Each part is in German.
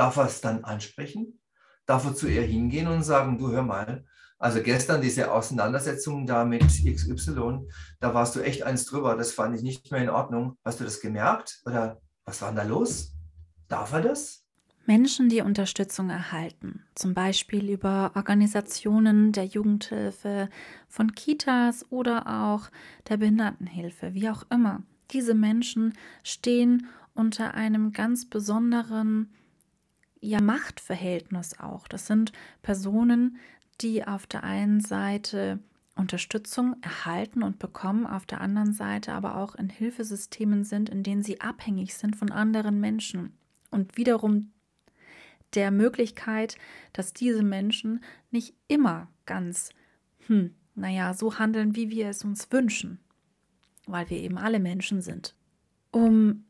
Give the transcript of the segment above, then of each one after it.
darf er es dann ansprechen? Darf er zu ihr hingehen und sagen, du hör mal, also gestern diese Auseinandersetzung da mit XY, da warst du echt eins drüber, das fand ich nicht mehr in Ordnung. Hast du das gemerkt? Oder was war denn da los? Darf er das? Menschen, die Unterstützung erhalten, zum Beispiel über Organisationen der Jugendhilfe, von Kitas oder auch der Behindertenhilfe, wie auch immer. Diese Menschen stehen unter einem ganz besonderen ja, Machtverhältnis auch. Das sind Personen, die auf der einen Seite Unterstützung erhalten und bekommen, auf der anderen Seite aber auch in Hilfesystemen sind, in denen sie abhängig sind von anderen Menschen und wiederum der Möglichkeit, dass diese Menschen nicht immer ganz, hm, naja, so handeln, wie wir es uns wünschen, weil wir eben alle Menschen sind. Um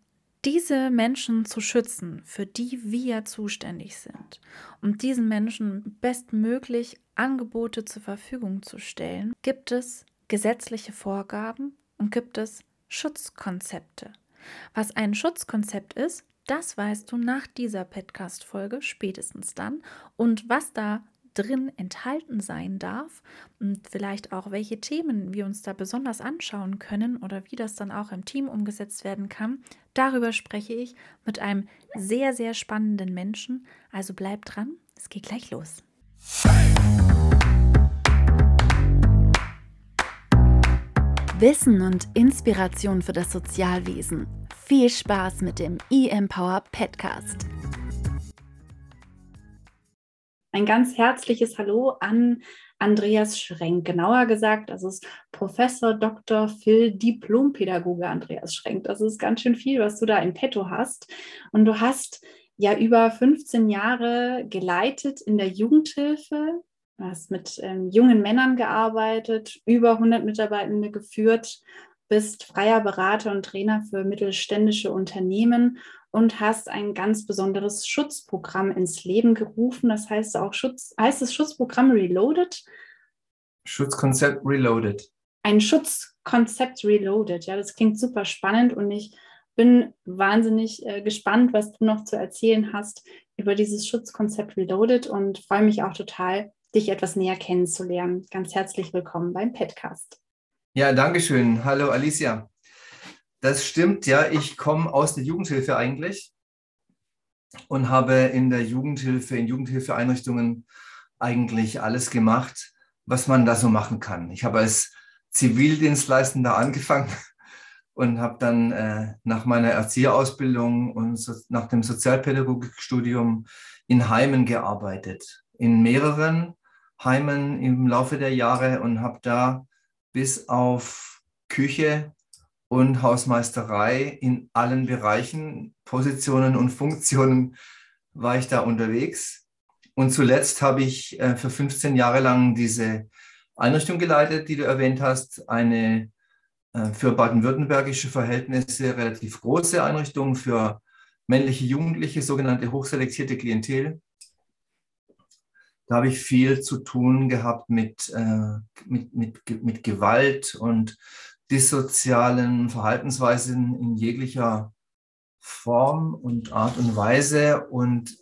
diese Menschen zu schützen, für die wir zuständig sind, um diesen Menschen bestmöglich Angebote zur Verfügung zu stellen, gibt es gesetzliche Vorgaben und gibt es Schutzkonzepte. Was ein Schutzkonzept ist, das weißt du nach dieser Podcast-Folge spätestens dann. Und was da drin enthalten sein darf und vielleicht auch welche Themen wir uns da besonders anschauen können oder wie das dann auch im Team umgesetzt werden kann, darüber spreche ich mit einem sehr, sehr spannenden Menschen. Also bleib dran, es geht gleich los. Wissen und Inspiration für das Sozialwesen. Viel Spaß mit dem eMpower Podcast. Ein ganz herzliches Hallo an Andreas Schrenk. Genauer gesagt, das ist Professor Dr. Phil Diplompädagoge Andreas Schrenk. Das ist ganz schön viel, was du da in petto hast. Und du hast ja über 15 Jahre geleitet in der Jugendhilfe. Du hast mit ähm, jungen Männern gearbeitet, über 100 Mitarbeitende geführt, bist freier Berater und Trainer für mittelständische Unternehmen und hast ein ganz besonderes Schutzprogramm ins Leben gerufen. Das heißt auch Schutz, heißt das Schutzprogramm Reloaded? Schutzkonzept Reloaded. Ein Schutzkonzept Reloaded. Ja, das klingt super spannend und ich bin wahnsinnig äh, gespannt, was du noch zu erzählen hast über dieses Schutzkonzept Reloaded und freue mich auch total, dich etwas näher kennenzulernen. Ganz herzlich willkommen beim Podcast. Ja, danke schön. Hallo Alicia. Das stimmt, ja. Ich komme aus der Jugendhilfe eigentlich und habe in der Jugendhilfe, in Jugendhilfeeinrichtungen eigentlich alles gemacht, was man da so machen kann. Ich habe als Zivildienstleistender angefangen und habe dann äh, nach meiner Erzieherausbildung und so, nach dem Sozialpädagogikstudium in Heimen gearbeitet, in mehreren Heimen im Laufe der Jahre und habe da bis auf Küche und Hausmeisterei in allen Bereichen, Positionen und Funktionen war ich da unterwegs. Und zuletzt habe ich äh, für 15 Jahre lang diese Einrichtung geleitet, die du erwähnt hast, eine äh, für baden-württembergische Verhältnisse relativ große Einrichtung für männliche Jugendliche, sogenannte hochselektierte Klientel. Da habe ich viel zu tun gehabt mit, äh, mit, mit, mit Gewalt und dissozialen Verhaltensweisen in jeglicher Form und Art und Weise. Und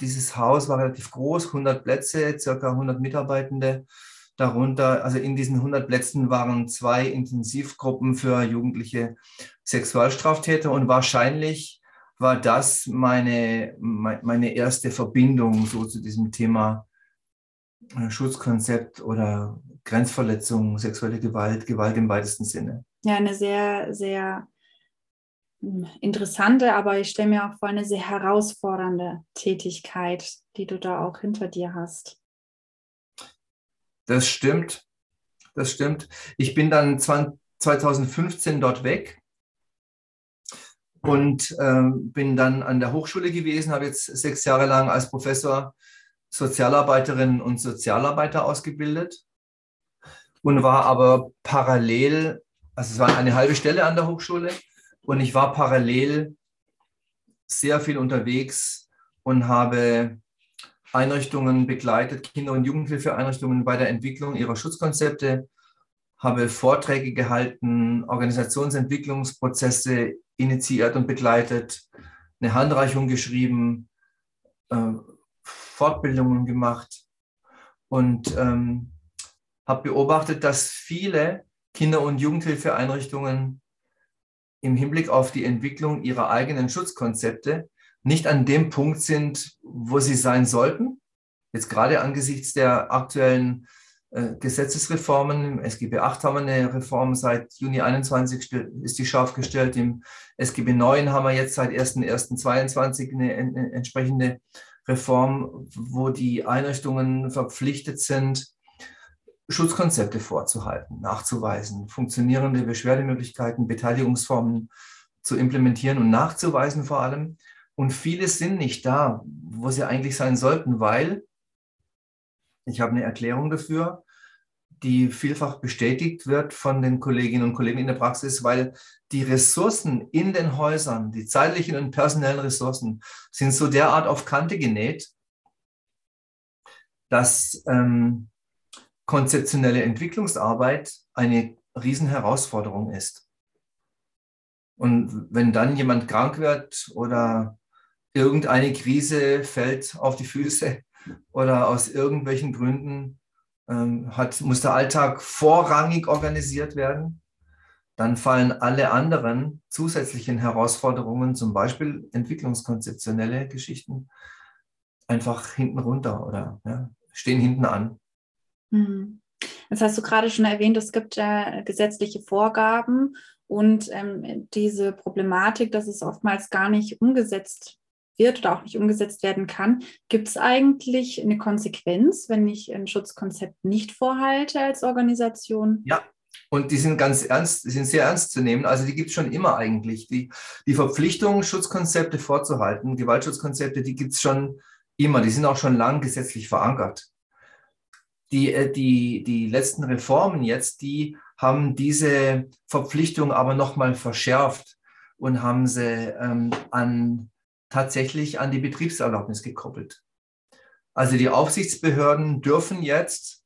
dieses Haus war relativ groß, 100 Plätze, circa 100 Mitarbeitende. Darunter, also in diesen 100 Plätzen waren zwei Intensivgruppen für jugendliche Sexualstraftäter und wahrscheinlich war das meine, meine erste Verbindung so zu diesem Thema äh, Schutzkonzept oder Grenzverletzung, sexuelle Gewalt, Gewalt im weitesten Sinne. Ja, eine sehr, sehr hm, interessante, aber ich stelle mir auch vor, eine sehr herausfordernde Tätigkeit, die du da auch hinter dir hast. Das stimmt. Das stimmt. Ich bin dann 2015 dort weg und ähm, bin dann an der Hochschule gewesen, habe jetzt sechs Jahre lang als Professor Sozialarbeiterinnen und Sozialarbeiter ausgebildet und war aber parallel, also es war eine halbe Stelle an der Hochschule und ich war parallel sehr viel unterwegs und habe Einrichtungen begleitet, Kinder- und Jugendhilfeeinrichtungen bei der Entwicklung ihrer Schutzkonzepte, habe Vorträge gehalten, Organisationsentwicklungsprozesse initiiert und begleitet, eine Handreichung geschrieben, äh, Fortbildungen gemacht und ähm, habe beobachtet, dass viele Kinder- und Jugendhilfeeinrichtungen im Hinblick auf die Entwicklung ihrer eigenen Schutzkonzepte nicht an dem Punkt sind, wo sie sein sollten. Jetzt gerade angesichts der aktuellen Gesetzesreformen. Im SGB 8 haben wir eine Reform seit Juni 21 ist die scharf gestellt. Im SGB 9 haben wir jetzt seit 1.1.22 eine, eine entsprechende Reform, wo die Einrichtungen verpflichtet sind, Schutzkonzepte vorzuhalten, nachzuweisen, funktionierende Beschwerdemöglichkeiten, Beteiligungsformen zu implementieren und nachzuweisen vor allem. Und viele sind nicht da, wo sie eigentlich sein sollten, weil ich habe eine Erklärung dafür, die vielfach bestätigt wird von den Kolleginnen und Kollegen in der Praxis, weil die Ressourcen in den Häusern, die zeitlichen und personellen Ressourcen, sind so derart auf Kante genäht, dass ähm, konzeptionelle Entwicklungsarbeit eine Riesenherausforderung ist. Und wenn dann jemand krank wird oder irgendeine Krise fällt auf die Füße oder aus irgendwelchen Gründen ähm, hat, muss der Alltag vorrangig organisiert werden, dann fallen alle anderen zusätzlichen Herausforderungen, zum Beispiel entwicklungskonzeptionelle Geschichten, einfach hinten runter oder ja, stehen hinten an. Das hast du gerade schon erwähnt, es gibt äh, gesetzliche Vorgaben und ähm, diese Problematik, dass es oftmals gar nicht umgesetzt wird oder auch nicht umgesetzt werden kann. Gibt es eigentlich eine Konsequenz, wenn ich ein Schutzkonzept nicht vorhalte als Organisation? Ja, und die sind ganz ernst, die sind sehr ernst zu nehmen. Also die gibt es schon immer eigentlich. Die, die Verpflichtung, Schutzkonzepte vorzuhalten, Gewaltschutzkonzepte, die gibt es schon immer. Die sind auch schon lang gesetzlich verankert. Die, äh, die, die letzten Reformen jetzt, die haben diese Verpflichtung aber nochmal verschärft und haben sie ähm, an tatsächlich an die Betriebserlaubnis gekoppelt. Also die Aufsichtsbehörden dürfen jetzt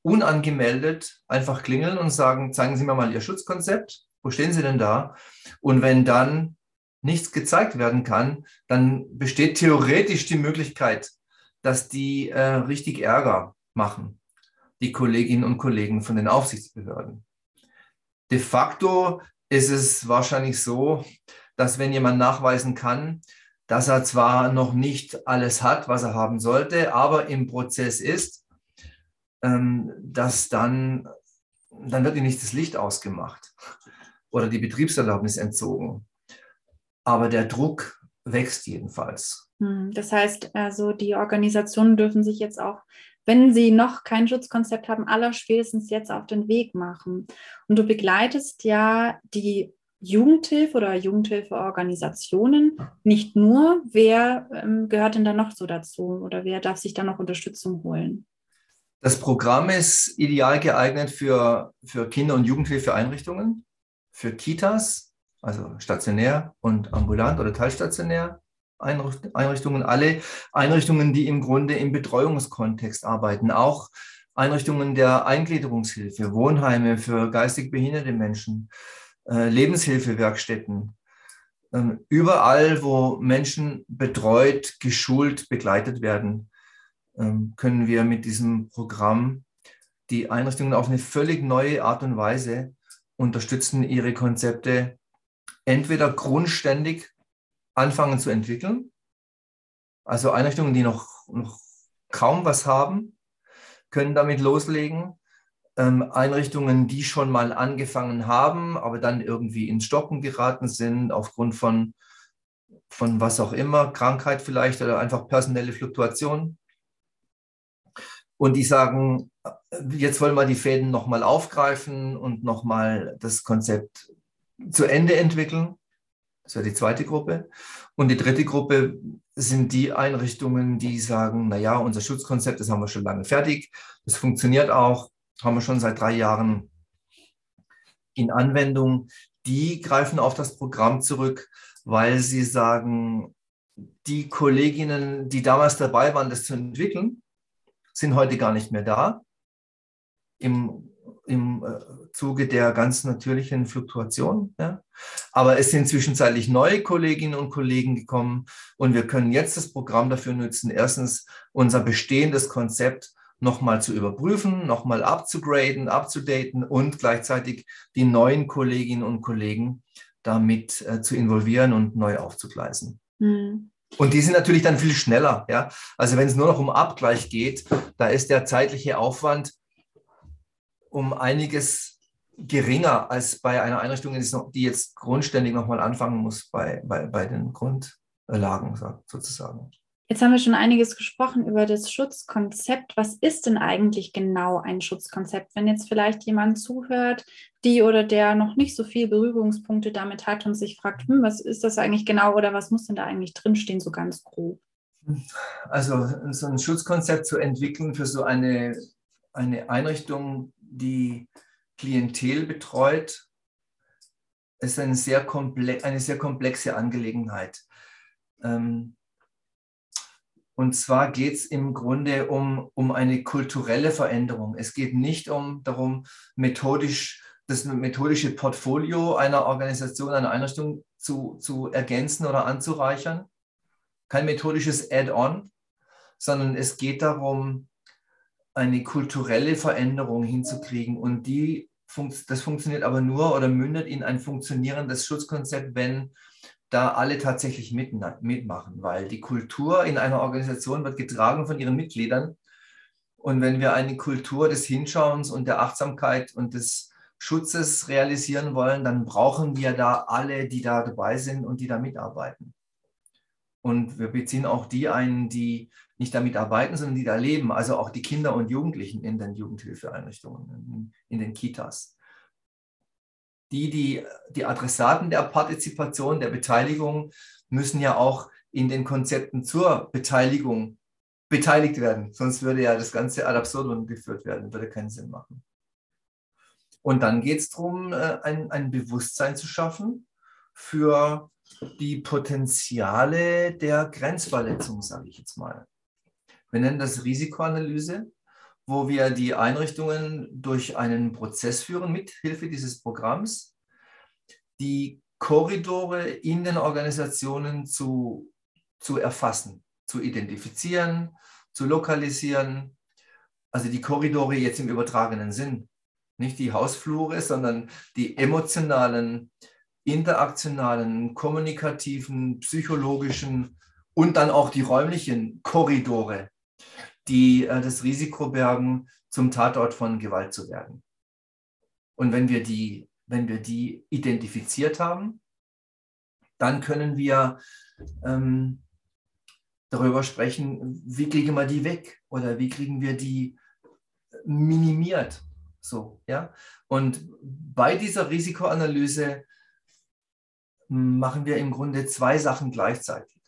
unangemeldet einfach klingeln und sagen, zeigen Sie mir mal Ihr Schutzkonzept. Wo stehen Sie denn da? Und wenn dann nichts gezeigt werden kann, dann besteht theoretisch die Möglichkeit, dass die äh, richtig Ärger machen, die Kolleginnen und Kollegen von den Aufsichtsbehörden. De facto ist es wahrscheinlich so, dass wenn jemand nachweisen kann, dass er zwar noch nicht alles hat, was er haben sollte, aber im Prozess ist, ähm, dass dann, dann wird ihm nicht das Licht ausgemacht oder die Betriebserlaubnis entzogen. Aber der Druck wächst jedenfalls. Hm, das heißt, also die Organisationen dürfen sich jetzt auch, wenn sie noch kein Schutzkonzept haben, aller spätestens jetzt auf den Weg machen. Und du begleitest ja die Jugendhilfe oder Jugendhilfeorganisationen nicht nur. Wer ähm, gehört denn da noch so dazu oder wer darf sich da noch Unterstützung holen? Das Programm ist ideal geeignet für, für Kinder- und Jugendhilfeeinrichtungen, für Kitas, also stationär und ambulant oder teilstationär. Einrichtungen, alle Einrichtungen, die im Grunde im Betreuungskontext arbeiten, auch Einrichtungen der Eingliederungshilfe, Wohnheime für geistig behinderte Menschen, äh, Lebenshilfewerkstätten. Ähm, überall, wo Menschen betreut, geschult, begleitet werden, ähm, können wir mit diesem Programm die Einrichtungen auf eine völlig neue Art und Weise unterstützen, ihre Konzepte entweder grundständig anfangen zu entwickeln, also Einrichtungen, die noch, noch kaum was haben, können damit loslegen Einrichtungen, die schon mal angefangen haben, aber dann irgendwie ins Stocken geraten sind aufgrund von, von was auch immer, Krankheit vielleicht oder einfach personelle Fluktuation. Und die sagen, jetzt wollen wir die Fäden nochmal aufgreifen und nochmal das Konzept zu Ende entwickeln. Das wäre die zweite Gruppe. Und die dritte Gruppe sind die Einrichtungen, die sagen, naja, unser Schutzkonzept, das haben wir schon lange fertig, das funktioniert auch, haben wir schon seit drei Jahren in Anwendung. Die greifen auf das Programm zurück, weil sie sagen, die Kolleginnen, die damals dabei waren, das zu entwickeln, sind heute gar nicht mehr da. Im im äh, Zuge der ganz natürlichen Fluktuation. Ja. Aber es sind zwischenzeitlich neue Kolleginnen und Kollegen gekommen und wir können jetzt das Programm dafür nutzen, erstens unser bestehendes Konzept nochmal zu überprüfen, nochmal abzugraden, abzudaten und gleichzeitig die neuen Kolleginnen und Kollegen damit äh, zu involvieren und neu aufzugleisen. Mhm. Und die sind natürlich dann viel schneller. Ja? Also wenn es nur noch um Abgleich geht, da ist der zeitliche Aufwand um einiges geringer als bei einer Einrichtung, die jetzt grundständig nochmal anfangen muss bei, bei, bei den Grundlagen sozusagen. Jetzt haben wir schon einiges gesprochen über das Schutzkonzept. Was ist denn eigentlich genau ein Schutzkonzept? Wenn jetzt vielleicht jemand zuhört, die oder der noch nicht so viele Berührungspunkte damit hat und sich fragt, hm, was ist das eigentlich genau oder was muss denn da eigentlich drinstehen, so ganz grob? Also so ein Schutzkonzept zu entwickeln für so eine, eine Einrichtung, die Klientel betreut, ist eine sehr, komple eine sehr komplexe Angelegenheit. Ähm, und zwar geht es im Grunde um, um eine kulturelle Veränderung. Es geht nicht um darum, methodisch das methodische Portfolio einer Organisation, einer Einrichtung zu, zu ergänzen oder anzureichern. Kein methodisches Add-on, sondern es geht darum, eine kulturelle Veränderung hinzukriegen. Und die, das funktioniert aber nur oder mündet in ein funktionierendes Schutzkonzept, wenn da alle tatsächlich mitmachen, weil die Kultur in einer Organisation wird getragen von ihren Mitgliedern. Und wenn wir eine Kultur des Hinschauens und der Achtsamkeit und des Schutzes realisieren wollen, dann brauchen wir da alle, die da dabei sind und die da mitarbeiten. Und wir beziehen auch die ein, die nicht damit arbeiten, sondern die da leben, also auch die Kinder und Jugendlichen in den Jugendhilfeeinrichtungen, in den Kitas die, die, die Adressaten der Partizipation, der Beteiligung, müssen ja auch in den Konzepten zur Beteiligung beteiligt werden. Sonst würde ja das Ganze ad absurdum geführt werden, würde keinen Sinn machen. Und dann geht es darum, äh, ein, ein Bewusstsein zu schaffen für die Potenziale der Grenzverletzung, sage ich jetzt mal. Wir nennen das Risikoanalyse wo wir die Einrichtungen durch einen Prozess führen mit Hilfe dieses Programms, die Korridore in den Organisationen zu, zu erfassen, zu identifizieren, zu lokalisieren. Also die Korridore jetzt im übertragenen Sinn, nicht die Hausflure, sondern die emotionalen, interaktionalen, kommunikativen, psychologischen und dann auch die räumlichen Korridore die äh, das Risiko bergen, zum Tatort von Gewalt zu werden. Und wenn wir die, wenn wir die identifiziert haben, dann können wir ähm, darüber sprechen, wie kriegen wir die weg oder wie kriegen wir die minimiert. So, ja? Und bei dieser Risikoanalyse machen wir im Grunde zwei Sachen gleichzeitig.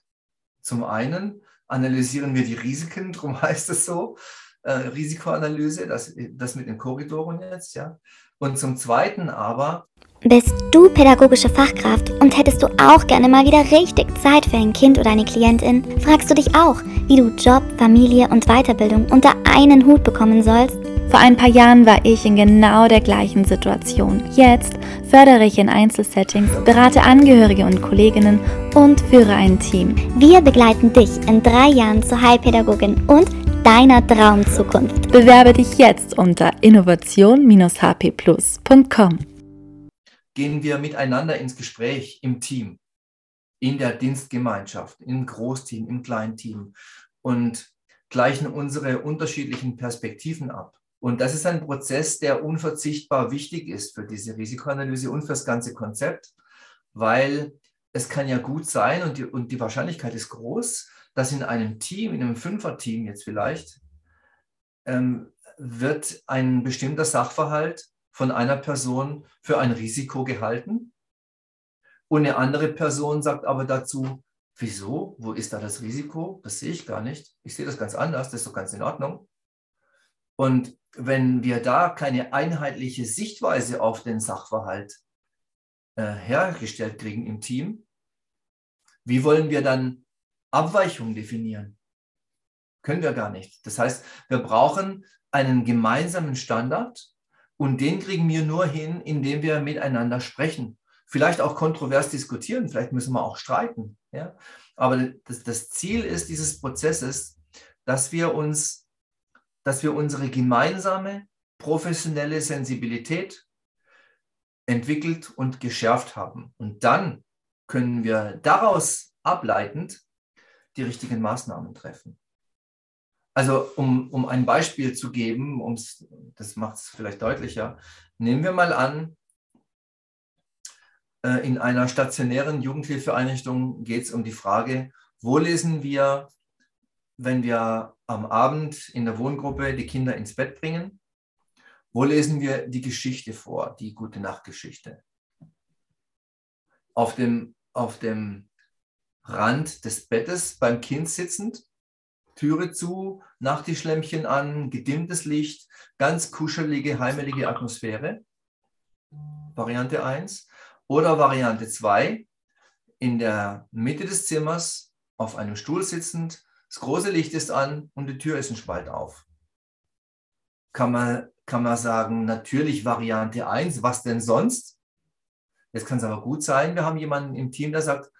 Zum einen analysieren wir die Risiken, darum heißt es so, äh, Risikoanalyse, das, das mit den Korridoren jetzt, ja. Und zum Zweiten aber. Bist du pädagogische Fachkraft und hättest du auch gerne mal wieder richtig Zeit für ein Kind oder eine Klientin? Fragst du dich auch, wie du Job, Familie und Weiterbildung unter einen Hut bekommen sollst? Vor ein paar Jahren war ich in genau der gleichen Situation. Jetzt fördere ich in Einzelsettings, berate Angehörige und Kolleginnen und führe ein Team. Wir begleiten dich in drei Jahren zur Heilpädagogin und deiner Traumzukunft. Bewerbe dich jetzt unter innovation-hpplus.com. Gehen wir miteinander ins Gespräch im Team, in der Dienstgemeinschaft, im Großteam, im Kleinteam und gleichen unsere unterschiedlichen Perspektiven ab. Und das ist ein Prozess, der unverzichtbar wichtig ist für diese Risikoanalyse und für das ganze Konzept, weil es kann ja gut sein und die, und die Wahrscheinlichkeit ist groß, dass in einem Team, in einem Fünfer-Team jetzt vielleicht, ähm, wird ein bestimmter Sachverhalt von einer Person für ein Risiko gehalten und eine andere Person sagt aber dazu, wieso, wo ist da das Risiko? Das sehe ich gar nicht. Ich sehe das ganz anders, das ist doch ganz in Ordnung. Und wenn wir da keine einheitliche Sichtweise auf den Sachverhalt äh, hergestellt kriegen im Team, wie wollen wir dann Abweichungen definieren? Können wir gar nicht. Das heißt, wir brauchen einen gemeinsamen Standard, Und den kriegen wir nur hin, indem wir miteinander sprechen. Vielleicht auch kontrovers diskutieren, vielleicht müssen wir auch streiten. Ja? Aber das, das Ziel ist dieses Prozesses, dass wir uns, dass wir unsere gemeinsame professionelle Sensibilität entwickelt und geschärft haben. Und dann können wir daraus ableitend die richtigen Maßnahmen treffen. Also um, um ein Beispiel zu geben, um's, das macht es vielleicht deutlicher, nehmen wir mal an, äh, in einer stationären Jugendhilfeeinrichtung geht es um die Frage, wo lesen wir, wenn wir am Abend in der Wohngruppe die Kinder ins Bett bringen, wo lesen wir die Geschichte vor, die gute Nachtgeschichte? Auf dem, auf dem Rand des Bettes beim Kind sitzend, Türe zu, Nachttischlämpchen an, gedimmtes Licht, ganz kuschelige, heimelige Atmosphäre. Variante 1. Oder Variante 2, in der Mitte des Zimmers auf einem Stuhl sitzend, das große Licht ist an und die Tür ist ein Spalt auf. Kann man, kann man sagen, natürlich Variante 1, was denn sonst? Jetzt kann es aber gut sein, wir haben jemanden im Team, der sagt,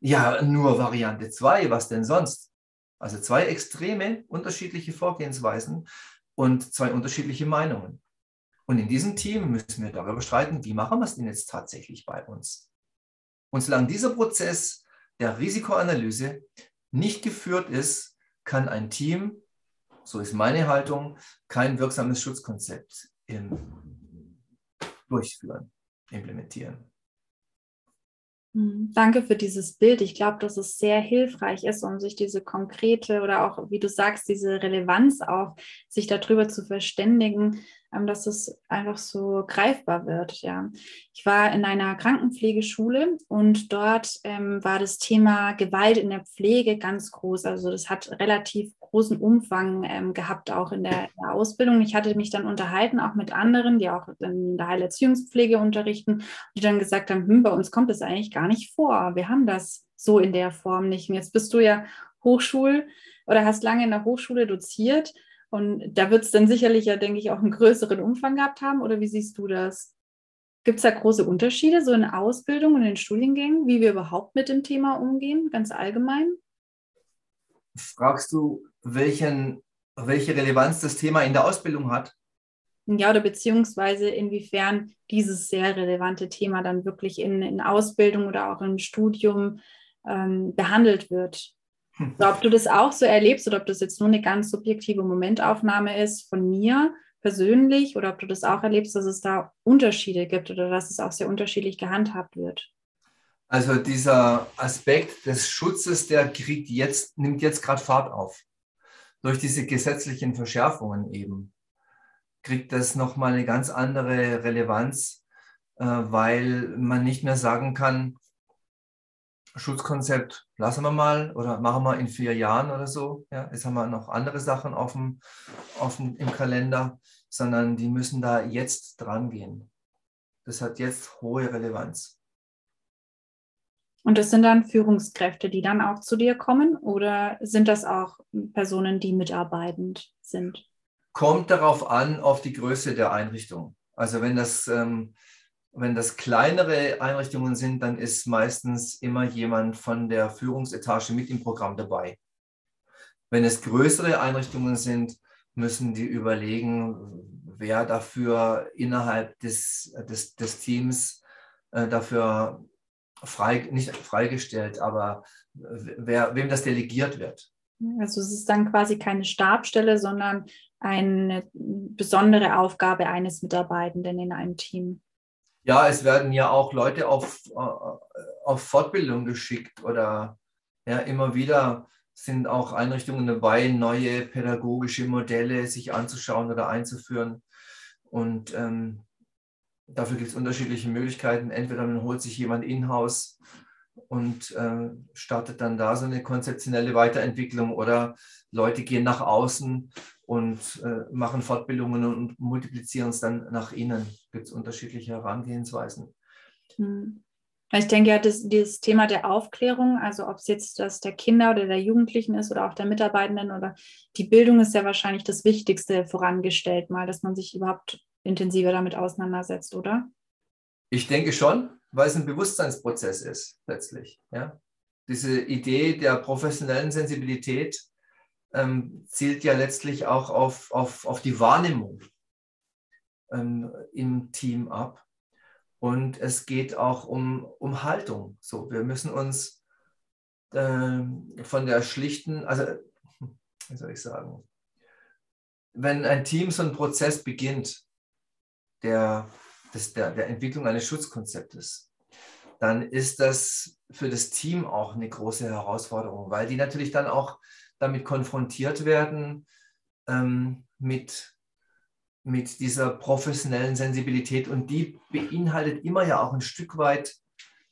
ja, nur Variante 2, was denn sonst? Also zwei extreme unterschiedliche Vorgehensweisen und zwei unterschiedliche Meinungen. Und in diesem Team müssen wir darüber streiten, wie machen wir es denn jetzt tatsächlich bei uns? Und solange dieser Prozess der Risikoanalyse nicht geführt ist, kann ein Team, so ist meine Haltung, kein wirksames Schutzkonzept durchführen, implementieren. Hm, danke für dieses Bild. Ich glaube, dass es sehr hilfreich ist, um sich diese konkrete oder auch, wie du sagst, diese Relevanz auch, sich darüber zu verständigen, ähm, dass es einfach so greifbar wird. Ja. Ich war in einer Krankenpflegeschule und dort ähm, war das Thema Gewalt in der Pflege ganz groß. Also das hat relativ großen Umfang ähm, gehabt, auch in der, in der, Ausbildung. Ich hatte mich dann unterhalten, auch mit anderen, die auch in der Heilerziehungspflege unterrichten, die dann gesagt haben, hm, bei uns kommt das eigentlich gar nicht vor. Wir haben das so in der Form nicht. Und jetzt bist du ja Hochschul- oder hast lange in der Hochschule doziert. Und da wird es dann sicherlich ja, denke ich, auch einen größeren Umfang gehabt haben. Oder wie siehst du das? Gibt es da große Unterschiede so in Ausbildung und in Studiengängen, wie wir überhaupt mit dem Thema umgehen, ganz allgemein? Fragst du, welchen, welche Relevanz das Thema in der Ausbildung hat? Ja, oder beziehungsweise inwiefern dieses sehr relevante Thema dann wirklich in, in Ausbildung oder auch im Studium ähm, behandelt wird. Hm. ob du das auch so erlebst oder ob das jetzt nur eine ganz subjektive Momentaufnahme ist von mir persönlich oder ob du das auch erlebst, dass es da Unterschiede gibt oder dass es auch sehr unterschiedlich gehandhabt wird. Also dieser Aspekt des Schutzes, der kriegt jetzt, nimmt jetzt gerade Fahrt auf. Durch diese gesetzlichen Verschärfungen eben kriegt das nochmal eine ganz andere Relevanz, äh, weil man nicht mehr sagen kann, Schutzkonzept lassen wir mal oder machen wir in vier Jahren oder so. Ja, jetzt haben wir noch andere Sachen auf dem, im Kalender, sondern die müssen da jetzt dran gehen. Das hat jetzt hohe Relevanz. Und das sind dann Führungskräfte, die dann auch zu dir kommen oder sind das auch Personen, die mitarbeitend sind? Kommt darauf an, auf die Größe der Einrichtung. Also wenn das ähm, wenn das kleinere Einrichtungen sind, dann ist meistens immer jemand von der Führungsetage mit im Programm dabei. Wenn es größere Einrichtungen sind, müssen die überlegen, wer dafür innerhalb des, des, des Teams äh, dafür frei, nicht freigestellt, aber wer, wem das delegiert wird. Also es ist dann quasi keine Stabstelle, sondern eine besondere Aufgabe eines Mitarbeitenden in einem Team. Ja, es werden ja auch Leute auf, äh, auf Fortbildung geschickt oder ja, immer wieder sind auch Einrichtungen dabei, neue pädagogische Modelle sich anzuschauen oder einzuführen. Und ähm, dafür gibt es unterschiedliche Möglichkeiten. Entweder man holt sich jemand in-house und äh, startet dann da so eine konzeptionelle Weiterentwicklung oder Leute gehen nach außen und äh, machen Fortbildungen und multiplizieren es dann nach innen. Gibt es unterschiedliche Herangehensweisen. Hm. Ich denke ja, das, dieses Thema der Aufklärung, also ob es jetzt das der Kinder oder der Jugendlichen ist oder auch der Mitarbeitenden oder die Bildung ist ja wahrscheinlich das Wichtigste vorangestellt, mal, dass man sich überhaupt intensiver damit auseinandersetzt, oder? Ich denke schon, weil es ein Bewusstseinsprozess ist, letztlich. Ja? Diese Idee der professionellen Sensibilität ähm, zielt ja letztlich auch auf, auf, auf die Wahrnehmung ähm, im Team ab. Und es geht auch um, um Haltung. So, wir müssen uns äh, von der schlichten, also wie soll ich sagen, wenn ein Team so einen Prozess beginnt, der, des, der, der Entwicklung eines Schutzkonzeptes, dann ist das für das Team auch eine große Herausforderung, weil die natürlich dann auch damit konfrontiert werden, ähm, mit, mit dieser professionellen Sensibilität. Und die beinhaltet immer ja auch ein Stück weit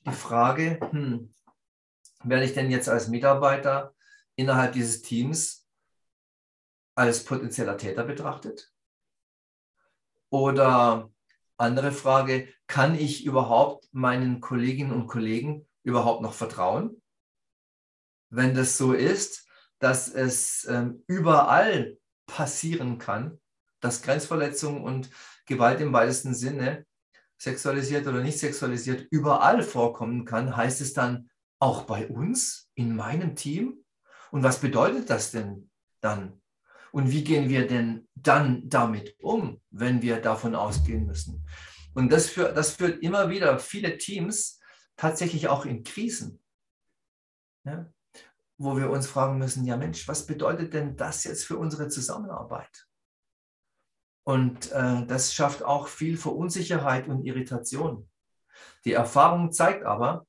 die Frage, hm, werde ich denn jetzt als Mitarbeiter innerhalb dieses Teams als potenzieller Täter betrachtet? Oder andere Frage, kann ich überhaupt meinen Kolleginnen und Kollegen überhaupt noch vertrauen? Wenn das so ist, dass es ähm, überall passieren kann, dass Grenzverletzung und Gewalt im weitesten Sinne, sexualisiert oder nicht sexualisiert, überall vorkommen kann, heißt es dann auch bei uns, in meinem Team? Und was bedeutet das denn dann? Und wie gehen wir denn dann damit um, wenn wir davon ausgehen müssen? Und das, für, das führt immer wieder viele Teams tatsächlich auch in Krisen. Ja? wo wir uns fragen müssen, ja Mensch, was bedeutet denn das jetzt für unsere Zusammenarbeit? Und äh, das schafft auch viel Verunsicherheit und Irritation. Die Erfahrung zeigt aber,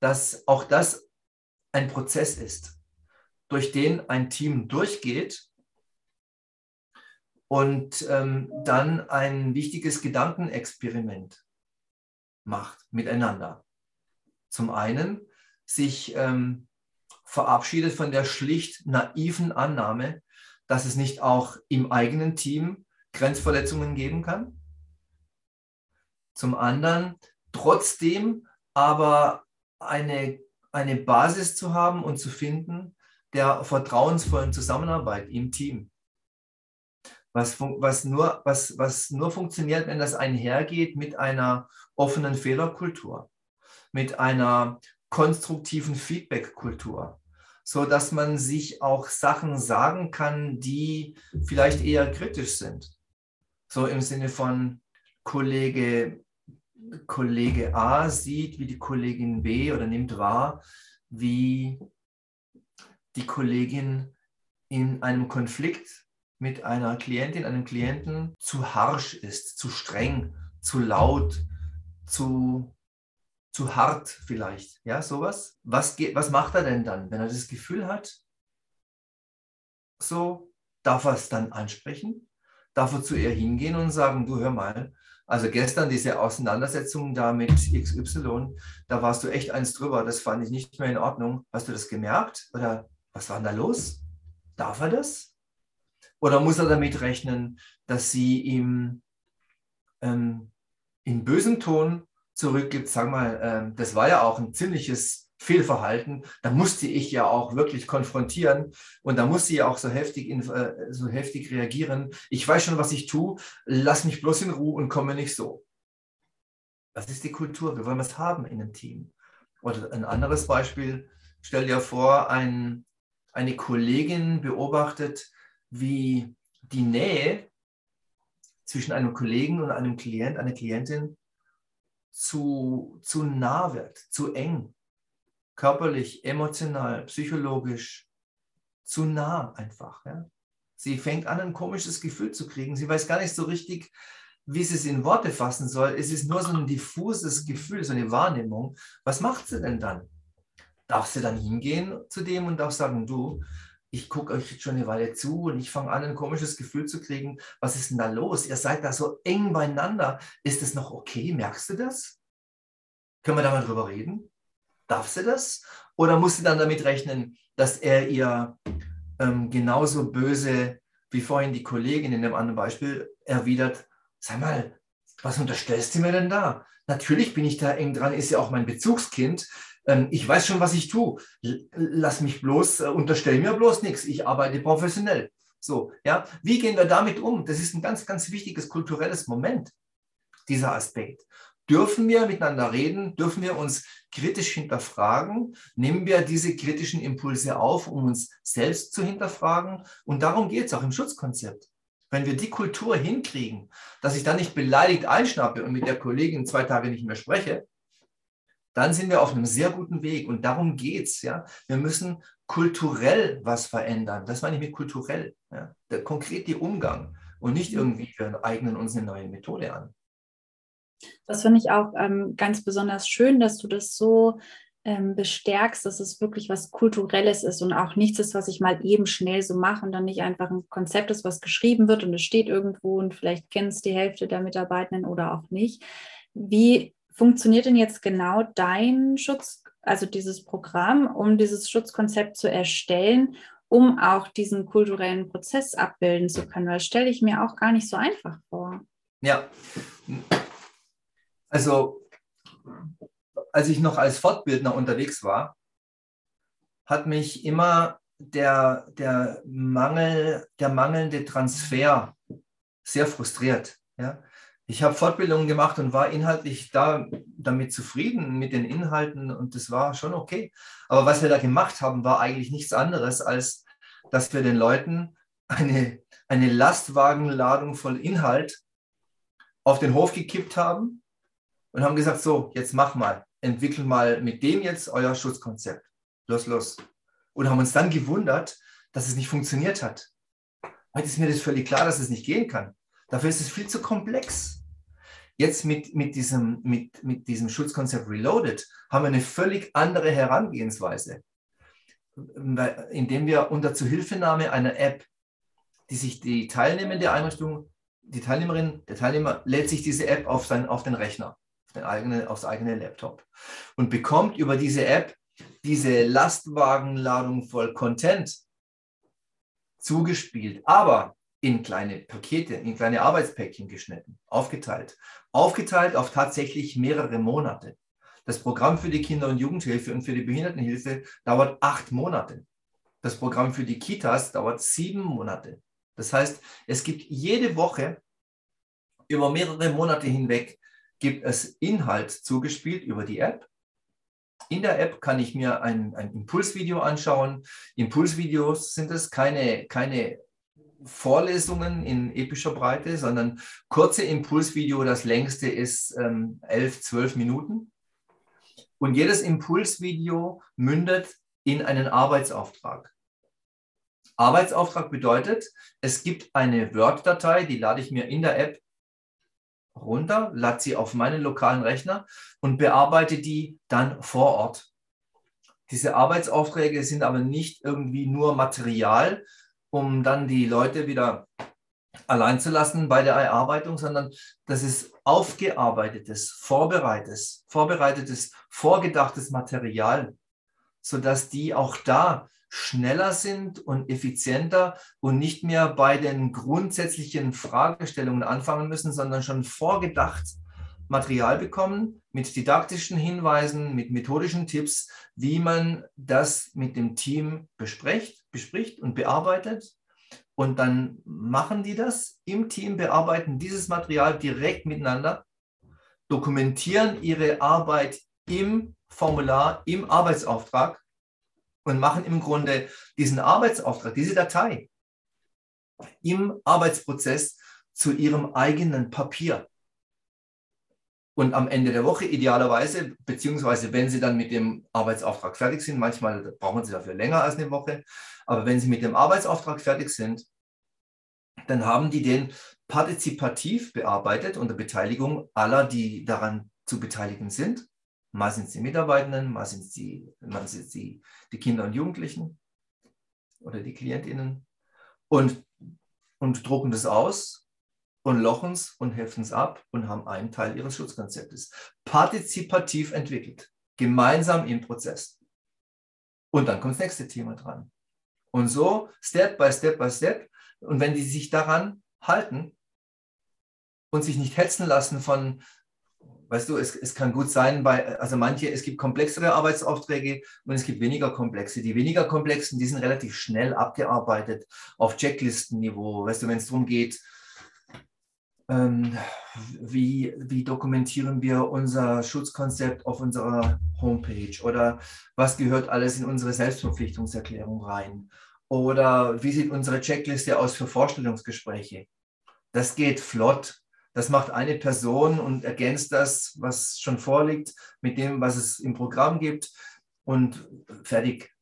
dass auch das ein Prozess ist, durch den ein Team durchgeht und ähm, dann ein wichtiges Gedankenexperiment macht miteinander. Zum einen sich ähm, verabschiedet von der schlicht naiven Annahme, dass es nicht auch im eigenen Team Grenzverletzungen geben kann. Zum anderen trotzdem aber eine, eine Basis zu haben und zu finden der vertrauensvollen Zusammenarbeit im Team. Was, was, nur, was, was nur funktioniert, wenn das einhergeht mit einer offenen Fehlerkultur, mit einer konstruktiven Feedback-Kultur, so dass man sich auch Sachen sagen kann, die vielleicht eher kritisch sind. So im Sinne von Kollege, Kollege A sieht, wie die Kollegin B oder nimmt wahr, wie die Kollegin in einem Konflikt mit einer Klientin, einem Klienten zu harsch ist, zu streng, zu laut, zu zu hart vielleicht, ja, sowas. Was, geht, was macht er denn dann, wenn er das Gefühl hat, so, darf er es dann ansprechen? Darf er zu ihr hingehen und sagen, du hör mal, also gestern diese Auseinandersetzung da mit XY, da warst du echt eins drüber, das fand ich nicht mehr in Ordnung. Hast du das gemerkt? Oder was war denn da los? Darf er das? Oder muss er damit rechnen, dass sie ihm ähm, in bösem Ton zurückgibt, sag mal, äh, das war ja auch ein ziemliches Fehlverhalten. Da musste ich ja auch wirklich konfrontieren und da musste ich auch so heftig, in, äh, so heftig reagieren. Ich weiß schon, was ich tue. Lass mich bloß in Ruhe und komme nicht so. Das ist die Kultur. Wir wollen was haben in einem Team. Oder ein anderes Beispiel. Stell dir vor, ein, eine Kollegin beobachtet, wie die Nähe zwischen einem Kollegen und einem Klient, einer Klientin zu, zu nah wird, zu eng, körperlich, emotional, psychologisch, zu nah einfach. Ja? Sie fängt an, ein komisches Gefühl zu kriegen. Sie weiß gar nicht so richtig, wie sie es in Worte fassen soll. Es ist nur so ein diffuses Gefühl, so eine Wahrnehmung. Was macht sie denn dann? Darf sie dann hingehen zu dem und darf sagen, du, ich gucke euch jetzt schon eine Weile zu und ich fange an, ein komisches Gefühl zu kriegen. Was ist denn da los? Ihr seid da so eng beieinander. Ist es noch okay? Merkst du das? Können wir da mal drüber reden? Darf sie das? Oder muss sie dann damit rechnen, dass er ihr ähm, genauso böse wie vorhin die Kollegin in dem anderen Beispiel erwidert, sag mal, was unterstellst du mir denn da? Natürlich bin ich da eng dran, ist ja auch mein Bezugskind. Ähm, ich weiß schon, was ich tue. Lass mich bloß, äh, unterstell mir bloß nichts. Ich arbeite professionell. So, ja, wie gehen wir damit um? Das ist ein ganz, ganz wichtiges kulturelles Moment, dieser Aspekt. Dürfen wir miteinander reden? Dürfen wir uns kritisch hinterfragen? Nehmen wir diese kritischen Impulse auf, um uns selbst zu hinterfragen? Und darum geht es auch im Schutzkonzept. Wenn wir die Kultur hinkriegen, dass ich dann nicht beleidigt einschnappe und mit der Kollegin zwei Tage nicht mehr spreche, dann sind wir auf einem sehr guten Weg. Und darum geht es. Ja? Wir müssen kulturell was verändern. Das meine ich mit kulturell. Ja? Der konkrete Umgang und nicht irgendwie, wir eignen uns eine neue Methode an. Das finde ich auch ähm, ganz besonders schön, dass du das so ähm, bestärkst, dass es wirklich was Kulturelles ist und auch nichts ist, was ich mal eben schnell so mache und dann nicht einfach ein Konzept ist, was geschrieben wird und es steht irgendwo und vielleicht kennst die Hälfte der Mitarbeitenden oder auch nicht. Wie funktioniert denn jetzt genau dein Schutz, also dieses Programm, um dieses Schutzkonzept zu erstellen, um auch diesen kulturellen Prozess abbilden zu können? Weil das stelle ich mir auch gar nicht so einfach vor. Ja, also als ich noch als Fortbildner unterwegs war, hat mich immer der, der, Mangel, der mangelnde Transfer sehr frustriert. Ja? Ich habe Fortbildungen gemacht und war inhaltlich da damit zufrieden mit den Inhalten und das war schon okay. Aber was wir da gemacht haben, war eigentlich nichts anderes, als dass wir den Leuten eine, eine Lastwagenladung voll Inhalt auf den Hof gekippt haben und haben gesagt, so, jetzt mach mal, entwickel mal mit dem jetzt euer Schutzkonzept. Los, los. Und haben uns dann gewundert, dass es nicht funktioniert hat. Heute ist mir das völlig klar, dass es nicht gehen kann. Dafür ist es viel zu komplex. Jetzt mit, mit, diesem, mit, mit diesem Schutzkonzept Reloaded haben wir eine völlig andere Herangehensweise, indem wir unter Zuhilfenahme einer App, die sich die teilnehmende Einrichtung, die Teilnehmerin, der Teilnehmer lädt sich diese App auf, sein, auf den Rechner den eigene, aufs eigene Laptop und bekommt über diese App diese Lastwagenladung voll Content zugespielt, aber in kleine Pakete, in kleine Arbeitspäckchen geschnitten, aufgeteilt. Aufgeteilt auf tatsächlich mehrere Monate. Das Programm für die Kinder- und Jugendhilfe und für die Behindertenhilfe dauert acht Monate. Das Programm für die Kitas dauert sieben Monate. Das heißt, es gibt jede Woche über mehrere Monate hinweg gibt es Inhalt zugespielt über die App. In der App kann ich mir ein, ein Impulsvideo anschauen. Impulsvideos sind es keine, keine Vorlesungen in epischer Breite, sondern kurze Impulsvideo. Das längste ist ähm, 11, 12 Minuten. Und jedes Impulsvideo mündet in einen Arbeitsauftrag. Arbeitsauftrag bedeutet, es gibt eine Word-Datei, die lade ich mir in der App runter, lade sie auf meinen lokalen Rechner und bearbeite die dann vor Ort. Diese Arbeitsaufträge sind aber nicht irgendwie nur Material, um dann die Leute wieder allein zu lassen bei der Erarbeitung, sondern das ist aufgearbeitetes, vorbereitetes, vorbereitetes, vorgedachtes Material, sodass die auch da schneller sind und effizienter und nicht mehr bei den grundsätzlichen Fragestellungen anfangen müssen, sondern schon vorgedacht Material bekommen mit didaktischen Hinweisen, mit methodischen Tipps, wie man das mit dem Team bespricht, bespricht und bearbeitet. Und dann machen die das im Team, bearbeiten dieses Material direkt miteinander, dokumentieren ihre Arbeit im Formular, im Arbeitsauftrag und machen im Grunde diesen Arbeitsauftrag, diese Datei im Arbeitsprozess zu ihrem eigenen Papier. Und am Ende der Woche idealerweise, beziehungsweise wenn Sie dann mit dem Arbeitsauftrag fertig sind, manchmal brauchen Sie dafür länger als eine Woche, aber wenn Sie mit dem Arbeitsauftrag fertig sind, dann haben die den partizipativ bearbeitet unter Beteiligung aller, die daran zu beteiligen sind. Mal sind es die Mitarbeitenden, mal sind es die, mal sind die, die Kinder und Jugendlichen oder die KlientInnen und, und drucken das aus und lochen es und heften es ab und haben einen Teil ihres Schutzkonzeptes partizipativ entwickelt, gemeinsam im Prozess. Und dann kommt das nächste Thema dran. Und so, Step by Step by Step. Und wenn die sich daran halten und sich nicht hetzen lassen von weißt du, es, es kann gut sein, bei, also manche, es gibt komplexere Arbeitsaufträge und es gibt weniger komplexe. Die weniger komplexen, die sind relativ schnell abgearbeitet auf Checklistenniveau. Weißt du, wenn es darum geht, ähm, wie, wie dokumentieren wir unser Schutzkonzept auf unserer Homepage oder was gehört alles in unsere Selbstverpflichtungserklärung rein oder wie sieht unsere Checkliste aus für Vorstellungsgespräche. Das geht flott. Das macht eine Person und ergänzt das, was schon vorliegt, mit dem, was es im Programm gibt und fertig.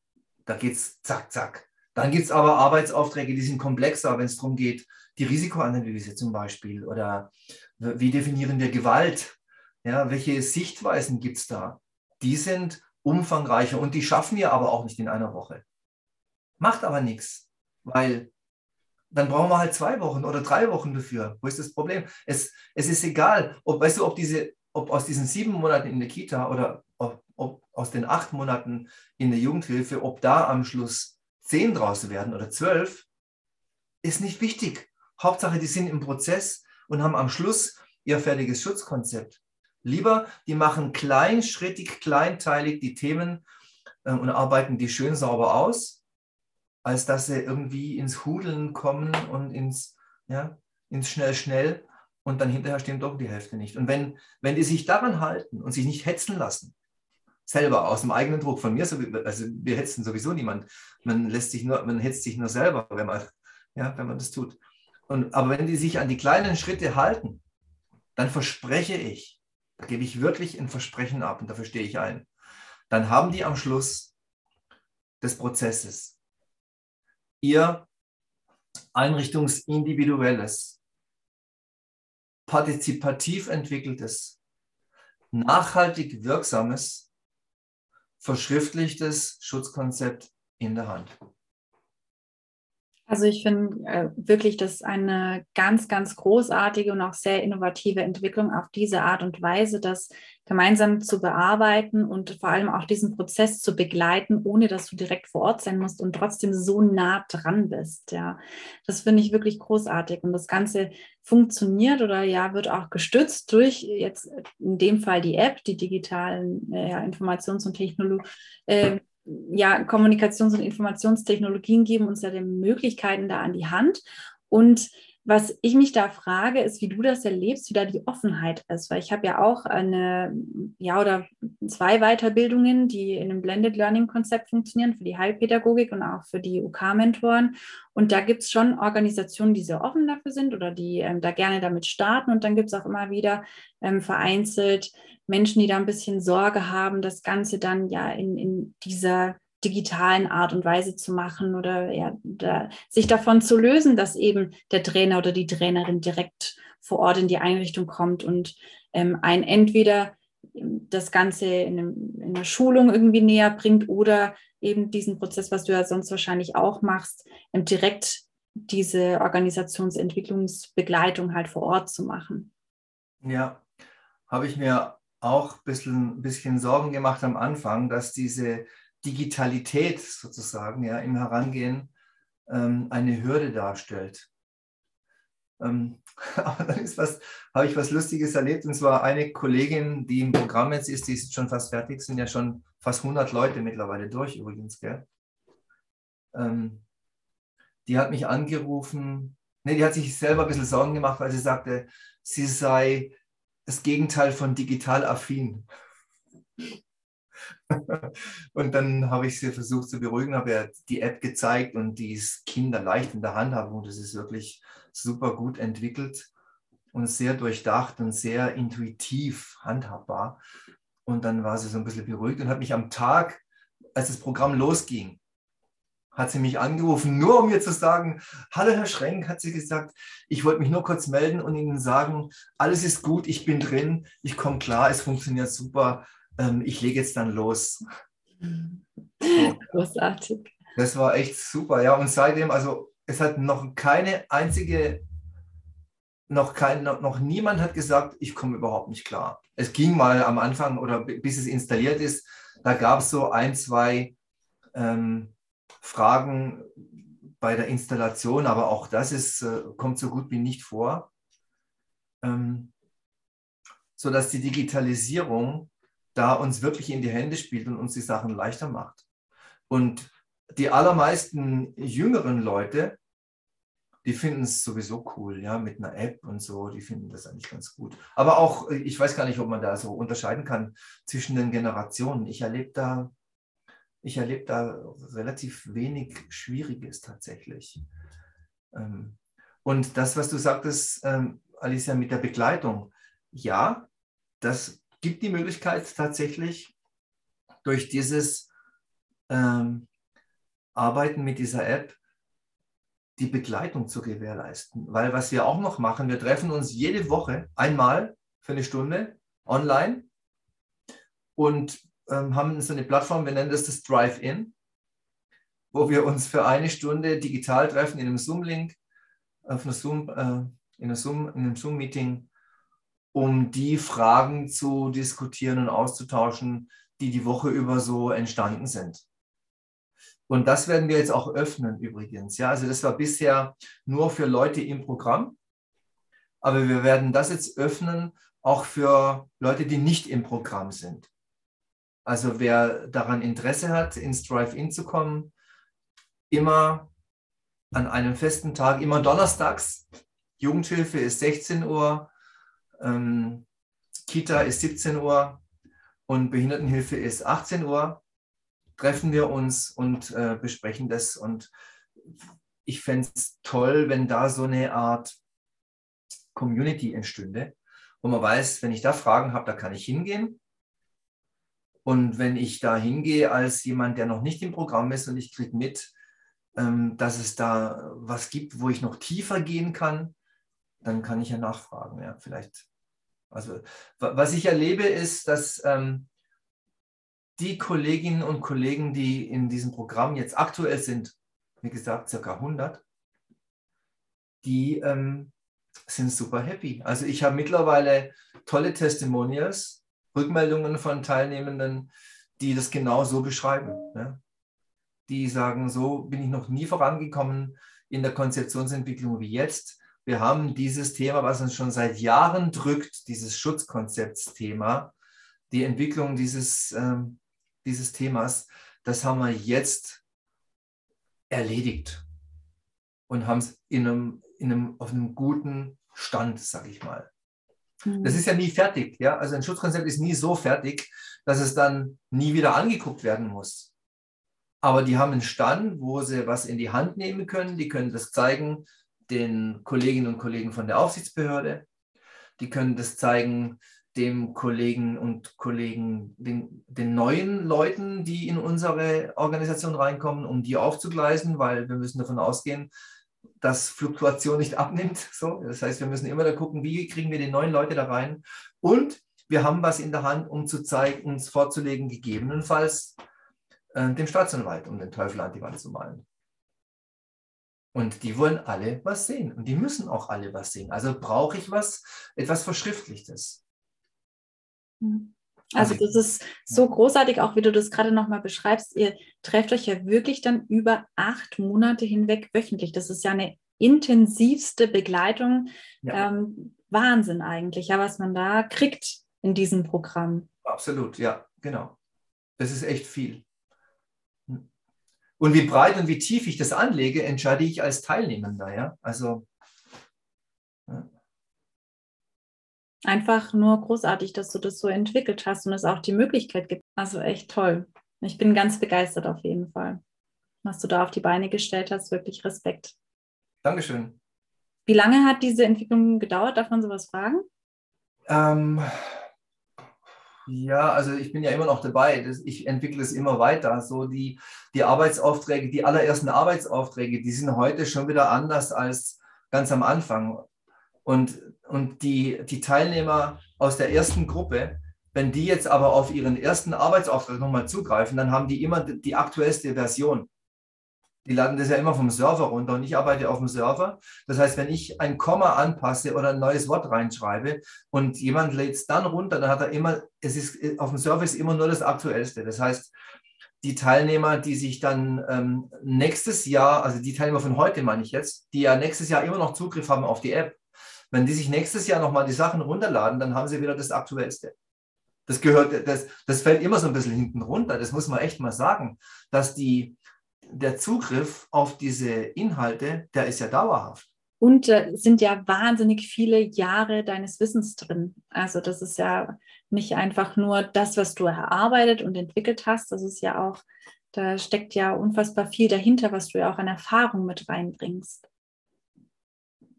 Da geht es zack, zack. Dann gibt es aber Arbeitsaufträge, die sind komplexer, wenn es darum geht, die Risikoanalyse zum Beispiel oder wie definieren wir Gewalt? Ja, welche Sichtweisen gibt es da? Die sind umfangreicher und die schaffen wir aber auch nicht in einer Woche. Macht aber nichts, weil dann brauchen wir halt zwei Wochen oder drei Wochen dafür. Wo ist das Problem? Es, es ist egal, ob, weißt du, ob, diese, ob aus diesen sieben Monaten in der Kita oder ob, ob aus den acht Monaten in der Jugendhilfe, ob da am Schluss zehn draus werden oder zwölf, ist nicht wichtig. Hauptsache, die sind im Prozess und haben am Schluss ihr fertiges Schutzkonzept. Lieber, die machen kleinschrittig, kleinteilig die Themen äh, und arbeiten die schön sauber aus, als dass sie irgendwie ins Hudeln kommen und ins, ja, ins schnell, schnell und dann hinterher stimmt doch die Hälfte nicht. Und wenn, wenn die sich daran halten und sich nicht hetzen lassen, selber aus dem eigenen Druck von mir, also wir hetzen sowieso niemand, man lässt sich nur, man hetzt sich nur selber, wenn man, ja, wenn man das tut. Und, aber wenn die sich an die kleinen Schritte halten, dann verspreche ich, da gebe ich wirklich ein Versprechen ab und dafür stehe ich ein, dann haben die am Schluss des Prozesses ihr einrichtungsindividuelles, partizipativ entwickeltes, nachhaltig wirksames, verschriftlichtes Schutzkonzept in der Hand. Also ich finde äh, wirklich, das ist eine ganz, ganz großartige und auch sehr innovative Entwicklung auf diese Art und Weise, das gemeinsam zu bearbeiten und vor allem auch diesen Prozess zu begleiten, ohne dass du direkt vor Ort sein musst und trotzdem so nah dran bist. Ja, das finde ich wirklich großartig und das Ganze funktioniert oder ja wird auch gestützt durch jetzt in dem Fall die App, die digitalen äh, Informations- und Technologie. Äh, ja, Kommunikations- und Informationstechnologien geben uns ja die Möglichkeiten da an die Hand. Und was ich mich da frage, ist, wie du das erlebst, wie da die Offenheit ist. Weil ich habe ja auch eine, ja, oder zwei Weiterbildungen, die in einem Blended Learning Konzept funktionieren, für die Heilpädagogik und auch für die UK-Mentoren. Und da gibt es schon Organisationen, die sehr offen dafür sind oder die ähm, da gerne damit starten. Und dann gibt es auch immer wieder ähm, vereinzelt Menschen, die da ein bisschen Sorge haben, das Ganze dann ja in, in dieser digitalen Art und Weise zu machen oder ja, da, sich davon zu lösen, dass eben der Trainer oder die Trainerin direkt vor Ort in die Einrichtung kommt und ähm, ein entweder das Ganze in, einem, in, einer Schulung irgendwie näher bringt oder eben diesen Prozess, was du ja sonst wahrscheinlich auch machst, ähm, direkt diese Organisationsentwicklungsbegleitung halt vor Ort zu machen. Ja, habe ich mir auch ein bisschen, bisschen Sorgen gemacht am Anfang, dass diese Digitalität sozusagen ja, im Herangehen ähm, eine Hürde darstellt. Ähm, aber dann ist was, habe ich was Lustiges erlebt, und zwar eine Kollegin, die im Programm jetzt ist, die ist schon fast fertig, sind ja schon fast 100 Leute mittlerweile durch übrigens, gell? Ähm, die hat mich angerufen, nee, die hat sich selber ein bisschen Sorgen gemacht, weil sie sagte, sie sei das Gegenteil von digital affin. und dann habe ich sie versucht zu beruhigen, habe ihr die App gezeigt und die ist kinderleicht in der Handhabung. Das ist wirklich super gut entwickelt und sehr durchdacht und sehr intuitiv handhabbar. Und dann war sie so ein bisschen beruhigt und hat mich am Tag, als das Programm losging, hat sie mich angerufen, nur um mir zu sagen, hallo Herr Schrenk, hat sie gesagt, ich wollte mich nur kurz melden und Ihnen sagen, alles ist gut, ich bin drin, ich komme klar, es funktioniert super, ähm, ich lege jetzt dann los. Großartig. Das war echt super, ja. Und seitdem, also es hat noch keine einzige, noch, kein, noch, noch niemand hat gesagt, ich komme überhaupt nicht klar. Es ging mal am Anfang oder bis es installiert ist, da gab es so ein, zwei ähm, Fragen bei der Installation, aber auch das ist, äh, kommt so gut wie nicht vor. Ähm, sodass die Digitalisierung da uns wirklich in die Hände spielt und uns die Sachen leichter macht. Und die allermeisten jüngeren Leute, die finden es sowieso cool, ja, mit einer App und so, die finden das eigentlich ganz gut. Aber auch, ich weiß gar nicht, ob man da so unterscheiden kann zwischen den Generationen. Ich erlebe da, ich erlebe da relativ wenig Schwieriges tatsächlich. Ähm, und das, was du sagtest, ähm, Alicia, mit der Begleitung, ja, das gibt die Möglichkeit tatsächlich durch dieses ähm, Arbeiten mit dieser App die Begleitung zu gewährleisten. Weil was wir auch noch machen, wir treffen uns jede Woche einmal für eine Stunde online und ähm, haben so eine Plattform, wir nennen das das Drive-In, wo wir uns für eine Stunde digital treffen in einem Zoom-Link, auf einer Zoom, äh, in, einer Zoom, in einem Zoom-Meeting, um die Fragen zu diskutieren und auszutauschen, die die Woche über so entstanden sind. Und das werden wir jetzt auch öffnen übrigens. Ja, also das war bisher nur für Leute im Programm. Aber wir werden das jetzt öffnen auch für Leute, die nicht im Programm sind. Also wer daran Interesse hat, ins Drive-In zu kommen, immer an einem festen Tag, immer donnerstags. Jugendhilfe ist 16 Uhr, ähm, Kita ist 17 Uhr und Behindertenhilfe ist 18 Uhr treffen wir uns und äh, besprechen das. Und ich fände es toll, wenn da so eine Art Community entstünde, wo man weiß, wenn ich da Fragen habe, da kann ich hingehen. Und wenn ich da hingehe als jemand, der noch nicht im Programm ist und ich kriege mit, ähm, dass es da was gibt, wo ich noch tiefer gehen kann, dann kann ich ja nachfragen. Ja, vielleicht. Also, was ich erlebe, ist, dass ähm, die Kolleginnen und Kollegen, die in diesem Programm jetzt aktuell sind, wie gesagt, circa 100, die ähm, sind super happy. Also ich habe mittlerweile tolle Testimonials, Rückmeldungen von Teilnehmenden, die das genau so beschreiben. Ja? Die sagen, so bin ich noch nie vorangekommen in der Konzeptionsentwicklung wie jetzt. Wir haben dieses Thema, was uns schon seit Jahren drückt, dieses Schutzkonzeptsthema, die Entwicklung dieses ähm, dieses Themas, das haben wir jetzt erledigt und haben es in einem, in einem, auf einem guten Stand, sage ich mal. Mhm. Das ist ja nie fertig. Ja? Also ein Schutzkonzept ist nie so fertig, dass es dann nie wieder angeguckt werden muss. Aber die haben einen Stand, wo sie was in die Hand nehmen können. Die können das zeigen den Kolleginnen und Kollegen von der Aufsichtsbehörde. Die können das zeigen dem Kollegen und Kollegen, den, den, neuen Leuten, die in unsere Organisation reinkommen, um die aufzugleisen, weil wir müssen davon ausgehen, dass Fluktuation nicht abnimmt. So, das heißt, wir müssen immer da gucken, wie kriegen wir die neuen Leute da rein. Und wir haben was in der Hand, um zu zeigen, uns vorzulegen, gegebenenfalls äh, dem Staatsanwalt, um den Teufel an die Wand zu malen. Und die wollen alle was sehen. Und die müssen auch alle was sehen. Also brauche ich was, etwas Verschriftlichtes. Mhm. Also das ist so großartig, auch wie du das gerade nochmal beschreibst. Ihr trefft euch ja wirklich dann über acht Monate hinweg wöchentlich. Das ist ja eine intensivste Begleitung. Ja. Ähm, Wahnsinn eigentlich, ja, was man da kriegt in diesem Programm. Absolut, ja, genau. Das ist echt viel. Und wie breit und wie tief ich das anlege, entscheide ich als Teilnehmender, ja. Also einfach nur großartig, dass du das so entwickelt hast und es auch die Möglichkeit gibt. Also echt toll. Ich bin ganz begeistert auf jeden Fall, was du da auf die Beine gestellt hast. Wirklich Respekt. Dankeschön. Wie lange hat diese Entwicklung gedauert? Darf man sowas fragen? Ähm, ja, also ich bin ja immer noch dabei. Ich entwickle es immer weiter. So die, die Arbeitsaufträge, die allerersten Arbeitsaufträge, die sind heute schon wieder anders als ganz am Anfang. Und, und die, die Teilnehmer aus der ersten Gruppe, wenn die jetzt aber auf ihren ersten Arbeitsauftrag nochmal zugreifen, dann haben die immer die aktuellste Version. Die laden das ja immer vom Server runter und ich arbeite auf dem Server. Das heißt, wenn ich ein Komma anpasse oder ein neues Wort reinschreibe und jemand lädt es dann runter, dann hat er immer, es ist auf dem Server ist immer nur das Aktuellste. Das heißt, die Teilnehmer, die sich dann ähm, nächstes Jahr, also die Teilnehmer von heute meine ich jetzt, die ja nächstes Jahr immer noch Zugriff haben auf die App, Wenn die sich nächstes Jahr nochmal die Sachen runterladen, dann haben sie wieder das Aktuellste. Das gehört, das, das fällt immer so ein bisschen hinten runter. Das muss man echt mal sagen, dass die, der Zugriff auf diese Inhalte, der ist ja dauerhaft. Und äh, sind ja wahnsinnig viele Jahre deines Wissens drin. Also das ist ja nicht einfach nur das, was du erarbeitet und entwickelt hast. Das ist ja auch, da steckt ja unfassbar viel dahinter, was du ja auch an Erfahrung mit reinbringst.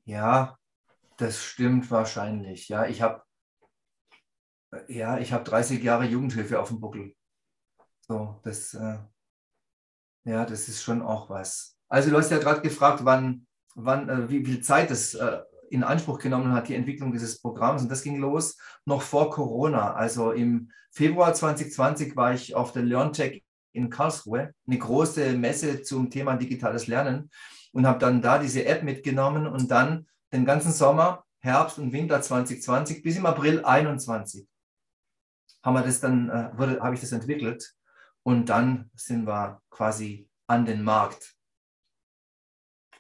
Ja, das stimmt wahrscheinlich. Ja, ich habe ja, ich 30 Jahre Jugendhilfe auf dem Buckel. So, das, äh, ja, das ist schon auch was. Also du hast ja gerade gefragt, wann, wann, äh, wie viel Zeit das äh, in Anspruch genommen hat, die Entwicklung dieses Programms. Und das ging los noch vor Corona. Also im Februar 2020 war ich auf der LearnTech in Karlsruhe, eine große Messe zum Thema digitales Lernen und habe dann da diese App mitgenommen und dann den ganzen Sommer, Herbst und Winter 2020 bis im April 2021 haben wir das dann, äh, habe ich das entwickelt und dann sind wir quasi an den Markt.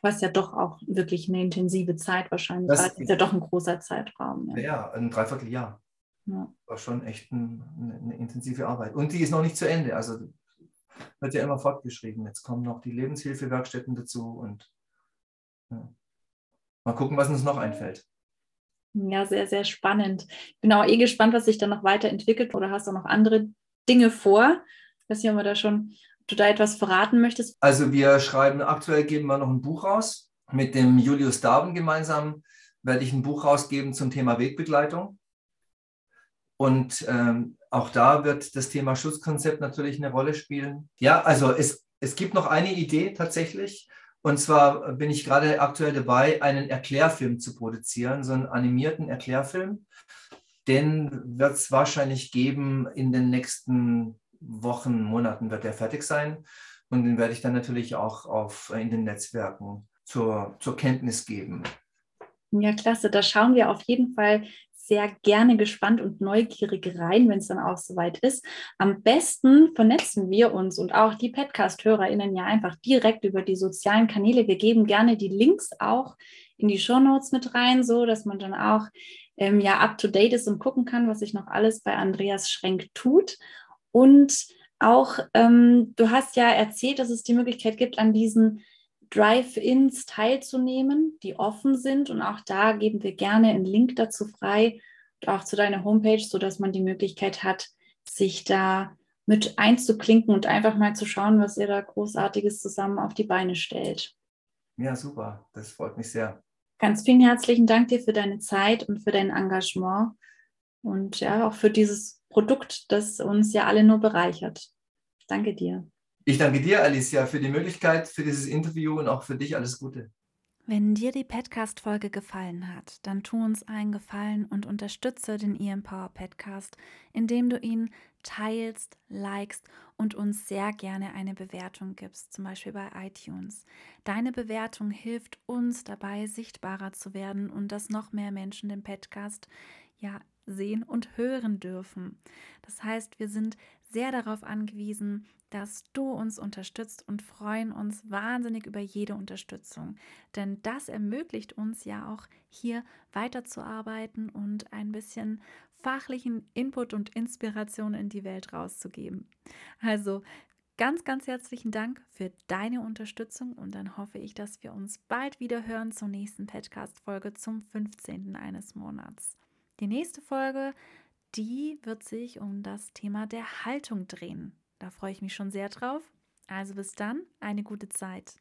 Was ja doch auch wirklich eine intensive Zeit wahrscheinlich das war. Das ist ja doch ein großer Zeitraum. Ja, ja ein Dreivierteljahr. Ja. War schon echt ein, eine, eine, intensive Arbeit. Und die ist noch nicht zu Ende. Also wird ja immer fortgeschrieben. Jetzt kommen noch die Lebenshilfewerkstätten dazu und ja. Mal gucken, was uns noch einfällt. Ja, sehr, sehr spannend. Ich bin auch eh gespannt, was sich dann noch weiterentwickelt oder hast du noch andere Dinge vor? Ich weiß nicht, ob, wir da schon, ob du da etwas verraten möchtest. Also wir schreiben, aktuell geben wir noch ein Buch raus. Mit dem Julius Darben gemeinsam werde ich ein Buch rausgeben zum Thema Wegbegleitung. Und ähm, auch da wird das Thema Schutzkonzept natürlich eine Rolle spielen. Ja, also es, es gibt noch eine Idee tatsächlich. Und zwar bin ich gerade aktuell dabei, einen Erklärfilm zu produzieren, so einen animierten Erklärfilm. Den wird es wahrscheinlich geben in den nächsten Wochen, Monaten wird der fertig sein. Und den werde ich dann natürlich auch auf, in den Netzwerken zur, zur Kenntnis geben. Ja, klasse. Da schauen wir auf jeden Fall sehr gerne gespannt und neugierig rein, wenn es dann auch soweit ist. Am besten vernetzen wir uns und auch die Podcast-HörerInnen ja einfach direkt über die sozialen Kanäle. Wir geben gerne die Links auch in die Show Notes mit rein, so dass man dann auch ähm, ja up to date ist und gucken kann, was sich noch alles bei Andreas Schrenk tut. Und auch, ähm, du hast ja erzählt, dass es die Möglichkeit gibt, an diesen Drive-ins teilzunehmen, die offen sind. Und auch da geben wir gerne einen Link dazu frei, auch zu deiner Homepage, sodass man die Möglichkeit hat, sich da mit einzuklinken und einfach mal zu schauen, was ihr da Großartiges zusammen auf die Beine stellt. Ja, super. Das freut mich sehr. Ganz vielen herzlichen Dank dir für deine Zeit und für dein Engagement und ja, auch für dieses Produkt, das uns ja alle nur bereichert. Danke dir. Ich danke dir, Alicia, für die Möglichkeit, für dieses Interview und auch für dich alles Gute. Wenn dir die Podcast-Folge gefallen hat, dann tu uns einen Gefallen und unterstütze den EMpower Podcast, indem du ihn teilst, likest und uns sehr gerne eine Bewertung gibst, zum Beispiel bei iTunes. Deine Bewertung hilft uns dabei, sichtbarer zu werden und dass noch mehr Menschen den Podcast ja sehen und hören dürfen. Das heißt, wir sind sehr darauf angewiesen, dass du uns unterstützt und freuen uns wahnsinnig über jede Unterstützung. Denn das ermöglicht uns ja auch hier weiterzuarbeiten und ein bisschen fachlichen Input und Inspiration in die Welt rauszugeben. Also ganz, ganz herzlichen Dank für deine Unterstützung und dann hoffe ich, dass wir uns bald wieder hören zur nächsten Podcast-Folge zum 15. eines Monats. Die nächste Folge, die wird sich um das Thema der Haltung drehen. Da freue ich mich schon sehr drauf. Also bis dann, eine gute Zeit.